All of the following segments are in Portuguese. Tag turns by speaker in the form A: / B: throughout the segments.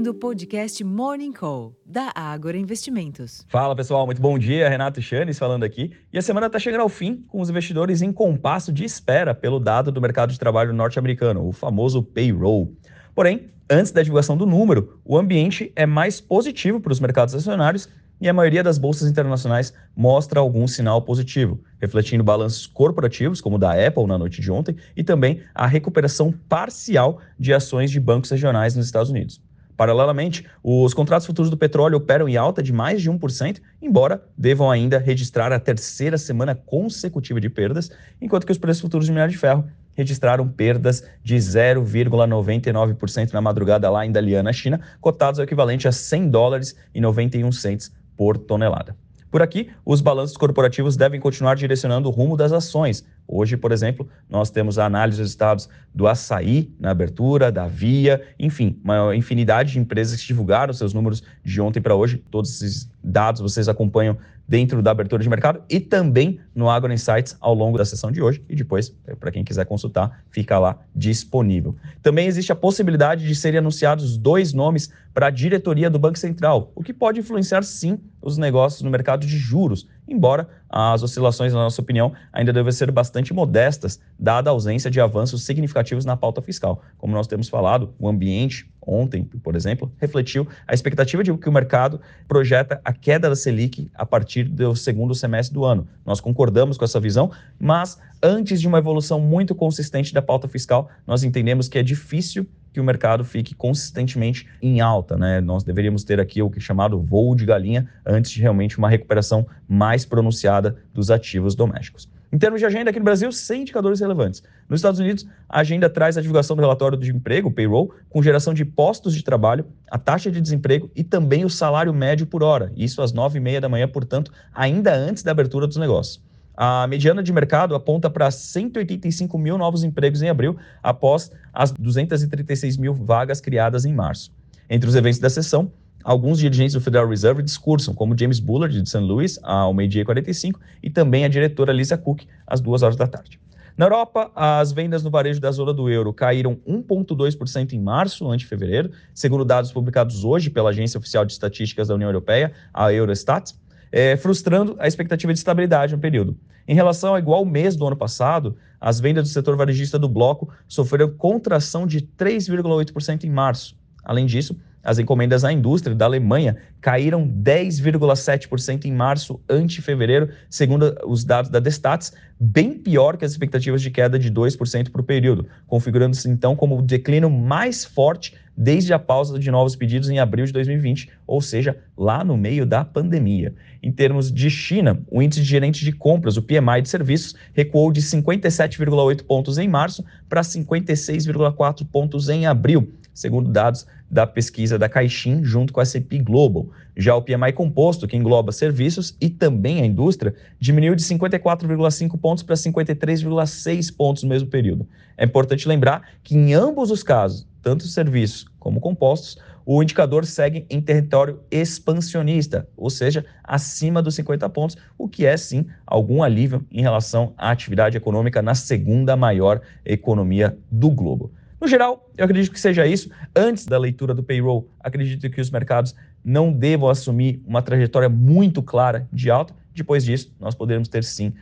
A: ouvindo o podcast Morning Call, da Ágora Investimentos.
B: Fala pessoal, muito bom dia. Renato Chanes falando aqui. E a semana está chegando ao fim, com os investidores em compasso de espera pelo dado do mercado de trabalho norte-americano, o famoso payroll. Porém, antes da divulgação do número, o ambiente é mais positivo para os mercados acionários e a maioria das bolsas internacionais mostra algum sinal positivo, refletindo balanços corporativos, como o da Apple na noite de ontem, e também a recuperação parcial de ações de bancos regionais nos Estados Unidos. Paralelamente, os contratos futuros do petróleo operam em alta de mais de 1%, embora devam ainda registrar a terceira semana consecutiva de perdas, enquanto que os preços futuros de minério de ferro registraram perdas de 0,99% na madrugada lá em Dalian, China, cotados ao equivalente a 100 dólares e 91 centes por tonelada. Por aqui, os balanços corporativos devem continuar direcionando o rumo das ações. Hoje, por exemplo, nós temos a análise dos estados do açaí na abertura, da Via, enfim, uma infinidade de empresas que divulgaram seus números de ontem para hoje. Todos esses dados vocês acompanham dentro da abertura de mercado e também no Agro Insights ao longo da sessão de hoje e depois, eh, para quem quiser consultar, fica lá disponível. Também existe a possibilidade de serem anunciados dois nomes para a diretoria do Banco Central, o que pode influenciar sim os negócios no mercado de juros, embora as oscilações, na nossa opinião, ainda devem ser bastante modestas, dada a ausência de avanços significativos na pauta fiscal. Como nós temos falado, o ambiente ontem, por exemplo, refletiu a expectativa de que o mercado projeta a queda da Selic a partir do segundo semestre do ano. Nós concordamos com essa visão, mas antes de uma evolução muito consistente da pauta fiscal, nós entendemos que é difícil que o mercado fique consistentemente em alta. Né? Nós deveríamos ter aqui o que é chamado voo de galinha antes de realmente uma recuperação mais pronunciada dos ativos domésticos. Em termos de agenda, aqui no Brasil, sem indicadores relevantes. Nos Estados Unidos, a agenda traz a divulgação do relatório de emprego, payroll, com geração de postos de trabalho, a taxa de desemprego e também o salário médio por hora. Isso às nove e meia da manhã, portanto, ainda antes da abertura dos negócios. A mediana de mercado aponta para 185 mil novos empregos em abril, após as 236 mil vagas criadas em março. Entre os eventos da sessão, alguns dirigentes do Federal Reserve discursam, como James Bullard, de St. Louis, ao meio-dia e 45, e também a diretora Lisa Cook, às duas horas da tarde. Na Europa, as vendas no varejo da zona do euro caíram 1,2% em março, ante fevereiro, segundo dados publicados hoje pela Agência Oficial de Estatísticas da União Europeia, a Eurostat, é, frustrando a expectativa de estabilidade no período. Em relação ao igual mês do ano passado, as vendas do setor varejista do bloco sofreram contração de 3,8% em março. Além disso, as encomendas à indústria da Alemanha caíram 10,7% em março ante fevereiro, segundo os dados da Destats, bem pior que as expectativas de queda de 2% para o período, configurando-se então como o declínio mais forte desde a pausa de novos pedidos em abril de 2020, ou seja, lá no meio da pandemia. Em termos de China, o índice de gerente de compras, o PMI de serviços, recuou de 57,8 pontos em março para 56,4 pontos em abril, segundo dados da pesquisa da Caixin junto com a S&P Global. Já o PMI composto, que engloba serviços e também a indústria, diminuiu de 54,5 pontos para 53,6 pontos no mesmo período. É importante lembrar que em ambos os casos, tanto serviços como compostos, o indicador segue em território expansionista, ou seja, acima dos 50 pontos, o que é sim algum alívio em relação à atividade econômica na segunda maior economia do globo. No geral, eu acredito que seja isso. Antes da leitura do payroll, acredito que os mercados não devam assumir uma trajetória muito clara de alta. Depois disso, nós poderemos ter sim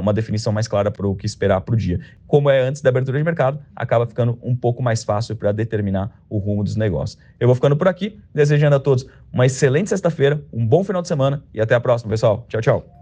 B: uma definição mais clara para o que esperar para o dia. Como é antes da abertura de mercado, acaba ficando um pouco mais fácil para determinar o rumo dos negócios. Eu vou ficando por aqui, desejando a todos uma excelente sexta-feira, um bom final de semana e até a próxima, pessoal. Tchau, tchau.